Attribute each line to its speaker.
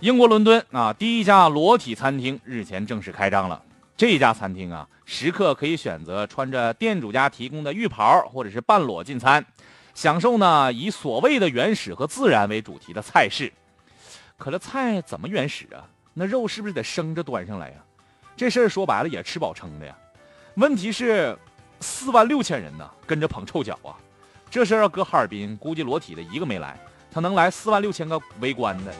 Speaker 1: 英国伦敦啊第一家裸体餐厅日前正式开张了。这家餐厅啊食客可以选择穿着店主家提供的浴袍或者是半裸进餐享受呢以所谓的原始和自然为主题的菜式。可这菜怎么原始啊？那肉是不是得生着端上来呀这事儿说白了也吃饱撑的呀。问题是四万六千人呢跟着捧臭脚啊。这事儿要搁哈尔滨估计裸体的一个没来他能来四万六千个围观的。